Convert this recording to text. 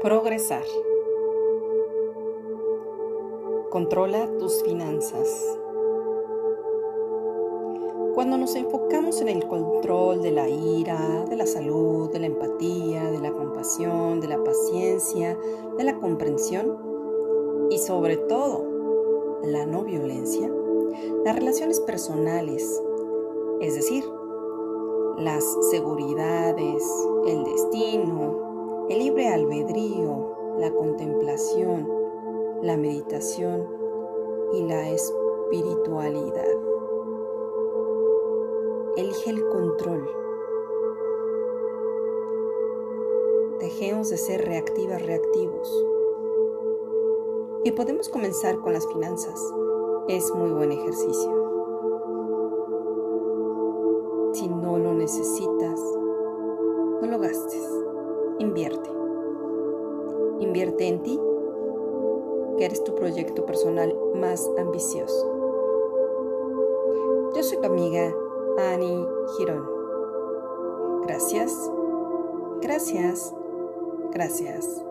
Progresar. Controla tus finanzas. Cuando nos enfocamos en el control de la ira, de la salud, de la empatía, de la compasión, de la paciencia, de la comprensión y sobre todo la no violencia, las relaciones personales, es decir, las seguridades, el destino, el libre albedrío, la contemplación, la meditación y la espiritualidad. Elige el control. Dejemos de ser reactivas, reactivos. Y podemos comenzar con las finanzas. Es muy buen ejercicio. Si no lo necesitas, no lo gastes. Invierte. Invierte en ti, que eres tu proyecto personal más ambicioso. Yo soy tu amiga Annie Girón. Gracias, gracias, gracias.